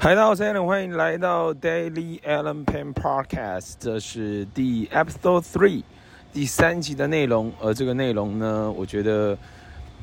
嗨，大家好，我是 Allen，欢迎来到 Daily Allen Pen Podcast，这是第 Episode Three 第三集的内容。而这个内容呢，我觉得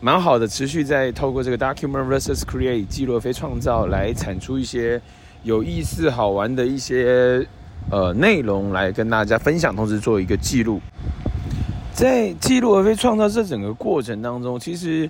蛮好的，持续在透过这个 Document vs Create 记录非创造来产出一些有意思、好玩的一些呃内容来跟大家分享，同时做一个记录。在记录而非创造这整个过程当中，其实。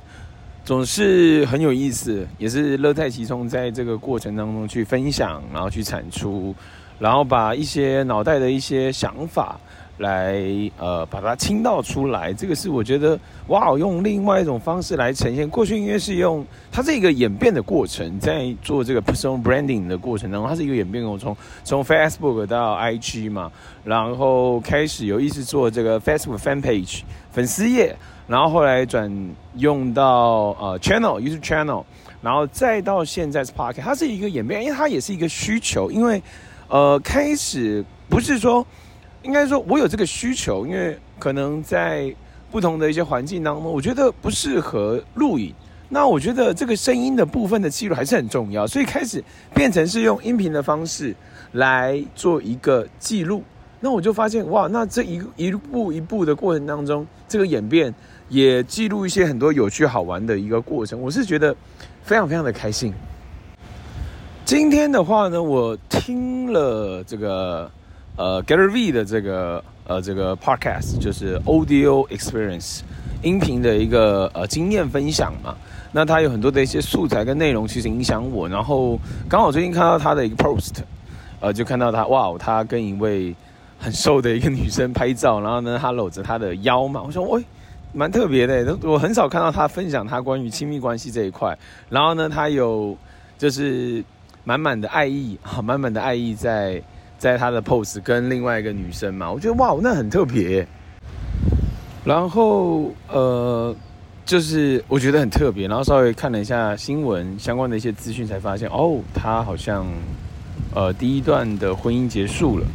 总是很有意思，也是乐在其中，在这个过程当中去分享，然后去产出，然后把一些脑袋的一些想法来呃把它倾倒出来。这个是我觉得哇，用另外一种方式来呈现。过去因为是用它是一个演变的过程，在做这个 personal branding 的过程当中，它是一个演变过程，从 Facebook 到 IG 嘛，然后开始有意识做这个 Facebook fan page 粉丝页。然后后来转用到呃 channel YouTube channel，然后再到现在是 Podcast，它是一个演变，因为它也是一个需求。因为呃开始不是说，应该说我有这个需求，因为可能在不同的一些环境当中，我觉得不适合录影。那我觉得这个声音的部分的记录还是很重要，所以开始变成是用音频的方式来做一个记录。那我就发现哇，那这一一步一步的过程当中，这个演变。也记录一些很多有趣好玩的一个过程，我是觉得非常非常的开心。今天的话呢，我听了这个呃 Gary V 的这个呃这个 Podcast，就是 Audio Experience 音频的一个呃经验分享嘛。那他有很多的一些素材跟内容，其实影响我。然后刚好最近看到他的一个 Post，呃，就看到他哇，他跟一位很瘦的一个女生拍照，然后呢，他搂着她的腰嘛，我说喂。蛮特别的，我很少看到他分享他关于亲密关系这一块。然后呢，他有就是满满的爱意啊，满满的爱意在在他的 post 跟另外一个女生嘛，我觉得哇，那很特别。然后呃，就是我觉得很特别。然后稍微看了一下新闻相关的一些资讯，才发现哦，他好像呃第一段的婚姻结束了。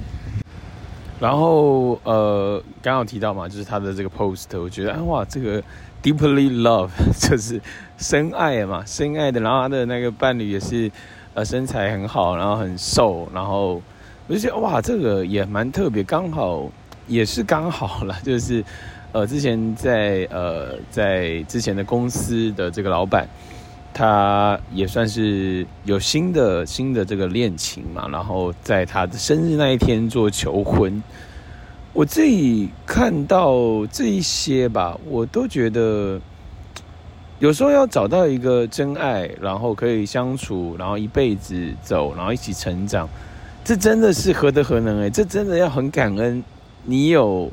然后呃，刚好提到嘛，就是他的这个 post，我觉得啊哇，这个 deeply love 就是深爱嘛，深爱的。然后他的那个伴侣也是呃身材很好，然后很瘦，然后我就觉得哇，这个也蛮特别，刚好也是刚好了，就是呃之前在呃在之前的公司的这个老板。他也算是有新的新的这个恋情嘛，然后在他的生日那一天做求婚。我自己看到这一些吧，我都觉得有时候要找到一个真爱，然后可以相处，然后一辈子走，然后一起成长，这真的是何德何能诶，这真的要很感恩，你有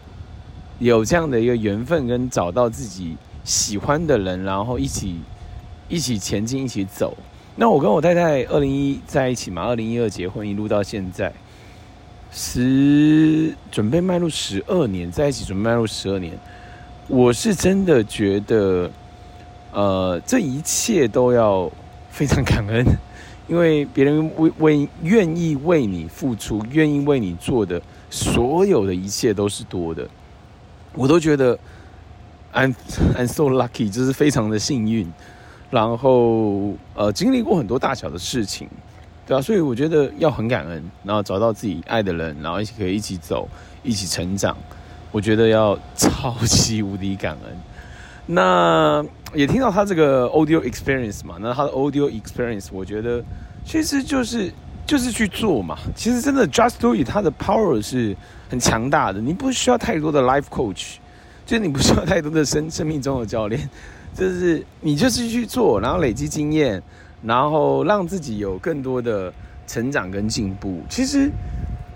有这样的一个缘分，跟找到自己喜欢的人，然后一起。一起前进，一起走。那我跟我太太二零一在一起嘛，二零一二结婚，一路到现在，十准备迈入十二年，在一起准备迈入十二年。我是真的觉得，呃，这一切都要非常感恩，因为别人为为愿意为你付出，愿意为你做的所有的一切都是多的，我都觉得 I'm I'm so lucky，就是非常的幸运。然后，呃，经历过很多大小的事情，对啊，所以我觉得要很感恩，然后找到自己爱的人，然后一起可以一起走，一起成长，我觉得要超级无敌感恩。那也听到他这个 audio experience 嘛，那他的 audio experience，我觉得其实就是就是去做嘛。其实真的 just do it，他的 power 是很强大的，你不需要太多的 life coach，就是你不需要太多的生 生命中的教练。就是你就是去做，然后累积经验，然后让自己有更多的成长跟进步。其实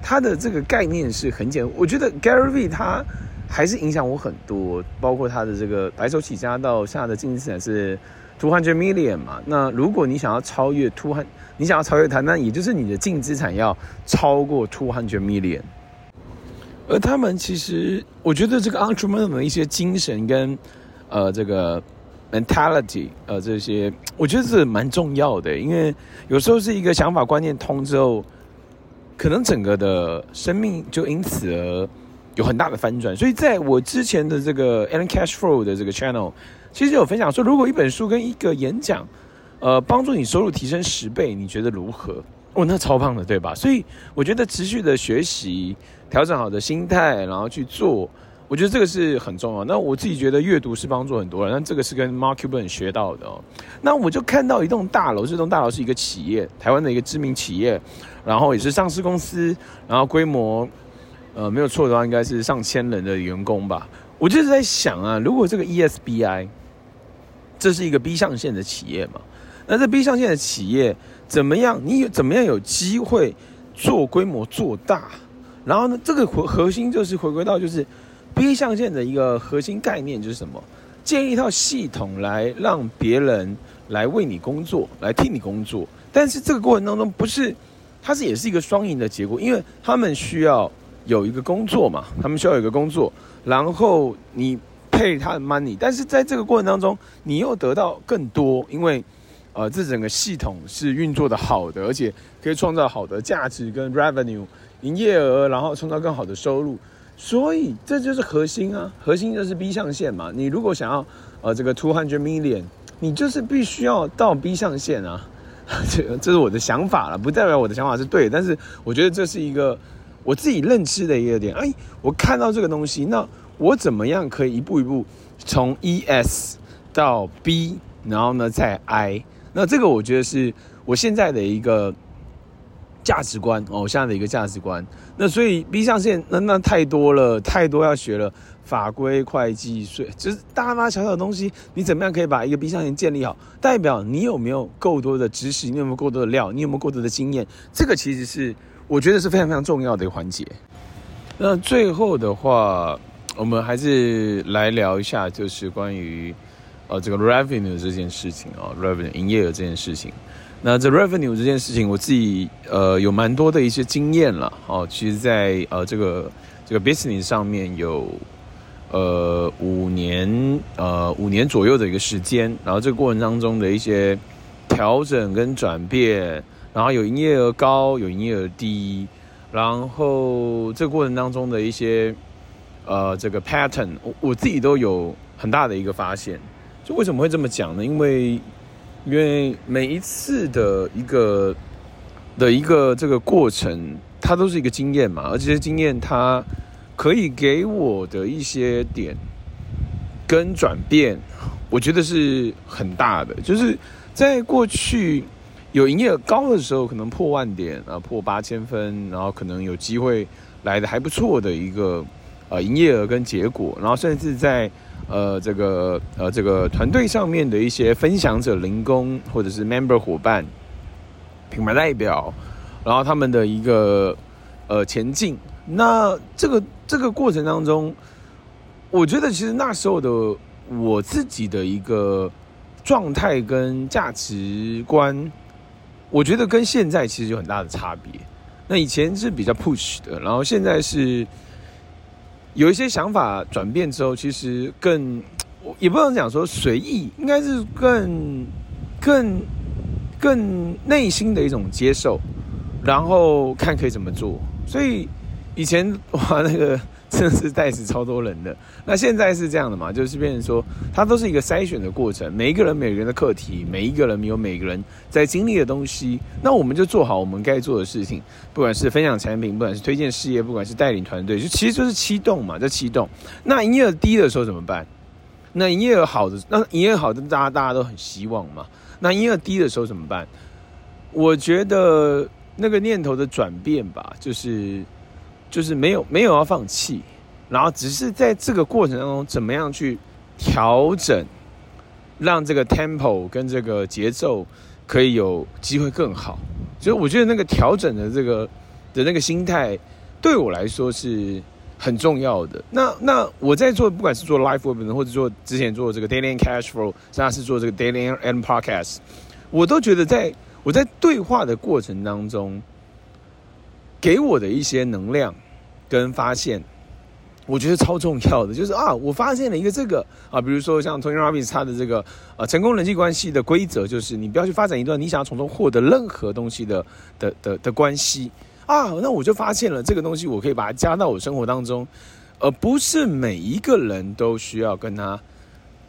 他的这个概念是很简，我觉得 Gary V 他还是影响我很多，包括他的这个白手起家到现在的净资产是 two hundred million 嘛。那如果你想要超越 two hundred，你想要超越他，那也就是你的净资产要超过 two hundred million。而他们其实，我觉得这个 entrepreneur 的一些精神跟呃这个。mentality，呃，这些我觉得是蛮重要的，因为有时候是一个想法观念通之后，可能整个的生命就因此而有很大的翻转。所以在我之前的这个 Alan Cashflow 的这个 channel，其实有分享说，如果一本书跟一个演讲呃，帮助你收入提升十倍，你觉得如何？哦，那超棒的，对吧？所以我觉得持续的学习，调整好的心态，然后去做，我觉得这个是很重要。那我自己觉得阅读是帮助很多人，那这个是跟 Mark Cuban 学到的哦。那我就看到一栋大楼，这栋大楼是一个企业，台湾的一个知名企业，然后也是上市公司，然后规模，呃，没有错的话，应该是上千人的员工吧。我就是在想啊，如果这个 ESBI，这是一个 B 象限的企业嘛？那这 B 象限的企业怎么样？你有怎么样有机会做规模做大？然后呢，这个核核心就是回归到就是 B 象限的一个核心概念就是什么？建立一套系统来让别人来为你工作，来替你工作。但是这个过程当中不是，它是也是一个双赢的结果，因为他们需要有一个工作嘛，他们需要有一个工作，然后你 pay 他的 money，但是在这个过程当中，你又得到更多，因为。呃，这整个系统是运作的好的，而且可以创造好的价值跟 revenue 营业额，然后创造更好的收入，所以这就是核心啊，核心就是 B 象限嘛。你如果想要呃这个 two hundred million，你就是必须要到 B 象限啊。这这是我的想法了，不代表我的想法是对，但是我觉得这是一个我自己认知的一个点。哎，我看到这个东西，那我怎么样可以一步一步从 ES 到 B，然后呢再 I？那这个我觉得是我现在的一个价值观哦，我现在的一个价值观。那所以 B 象线那那太多了，太多要学了，法规、会计、税，就是大大小小的东西，你怎么样可以把一个 B 象线建立好？代表你有没有够多的知识，你有没有够多的料，你有没有够多的经验？这个其实是我觉得是非常非常重要的一个环节。那最后的话，我们还是来聊一下，就是关于。呃，这个 revenue 这件事情啊，revenue 营业额这件事情，那这 revenue 这件事情，我自己呃有蛮多的一些经验了哦。其实在，在呃这个这个 business 上面有呃五年呃五年左右的一个时间，然后这个过程当中的一些调整跟转变，然后有营业额高，有营业额低，然后这个过程当中的一些呃这个 pattern，我我自己都有很大的一个发现。就为什么会这么讲呢？因为，因为每一次的一个的一个这个过程，它都是一个经验嘛，而这些经验它可以给我的一些点跟转变，我觉得是很大的。就是在过去有营业额高的时候，可能破万点啊，破八千分，然后可能有机会来的还不错的一个呃营业额跟结果，然后甚至在。呃，这个呃，这个团队上面的一些分享者、零工或者是 member 伙伴、品牌代表，然后他们的一个呃前进，那这个这个过程当中，我觉得其实那时候的我自己的一个状态跟价值观，我觉得跟现在其实有很大的差别。那以前是比较 push 的，然后现在是。有一些想法转变之后，其实更，也不能讲说随意，应该是更、更、更内心的一种接受，然后看可以怎么做。所以以前哇，那个。真的是带死超多人的。那现在是这样的嘛？就是变成说，它都是一个筛选的过程。每一个人，每个人的课题，每一个人有每个人在经历的东西。那我们就做好我们该做的事情，不管是分享产品，不管是推荐事业，不管是带领团队，就其实就是七动嘛，在启动。那营业额低的时候怎么办？那营业额好的，那营业额好的，大家大家都很希望嘛。那营业额低的时候怎么办？我觉得那个念头的转变吧，就是。就是没有没有要放弃，然后只是在这个过程当中，怎么样去调整，让这个 tempo 跟这个节奏可以有机会更好。所以我觉得那个调整的这个的那个心态，对我来说是很重要的。那那我在做，不管是做 live web 或者做之前做这个 daily cash flow，甚至是做这个 daily and podcast，我都觉得在我在对话的过程当中。给我的一些能量跟发现，我觉得超重要的，就是啊，我发现了一个这个啊，比如说像 Tony Robbins 他的这个啊成功人际关系的规则，就是你不要去发展一段你想要从中获得任何东西的的的的关系啊，那我就发现了这个东西，我可以把它加到我生活当中，而不是每一个人都需要跟他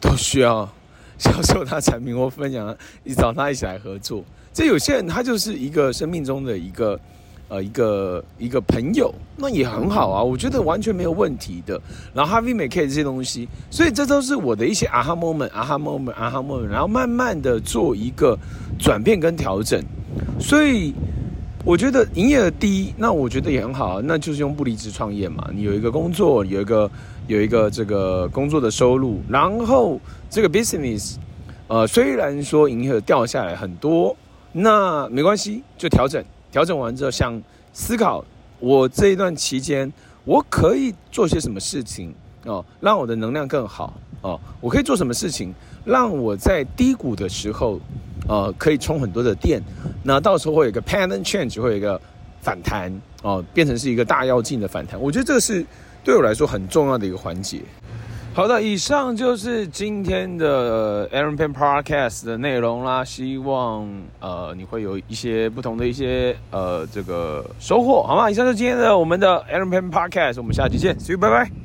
都需要销售他产品或分享，你找他一起来合作。这有些人他就是一个生命中的一个。呃，一个一个朋友，那也很好啊，我觉得完全没有问题的。然后 Harvey Mackay 这些东西，所以这都是我的一些 aha moment，aha moment，aha moment，然后慢慢的做一个转变跟调整。所以我觉得营业额低，那我觉得也很好，那就是用不离职创业嘛。你有一个工作，有一个有一个这个工作的收入，然后这个 business，呃，虽然说营业额掉下来很多，那没关系，就调整。调整完之后，想思考我这一段期间我可以做些什么事情哦，让我的能量更好哦。我可以做什么事情，让我在低谷的时候，呃，可以充很多的电。那到时候会有一个 pattern change，会有一个反弹哦，变成是一个大跃进的反弹。我觉得这个是对我来说很重要的一个环节。好的，以上就是今天的 Aaron Peng Podcast 的内容啦。希望呃你会有一些不同的一些呃这个收获，好吗？以上就是今天的我们的 Aaron Peng Podcast，我们下期见，See you，拜拜。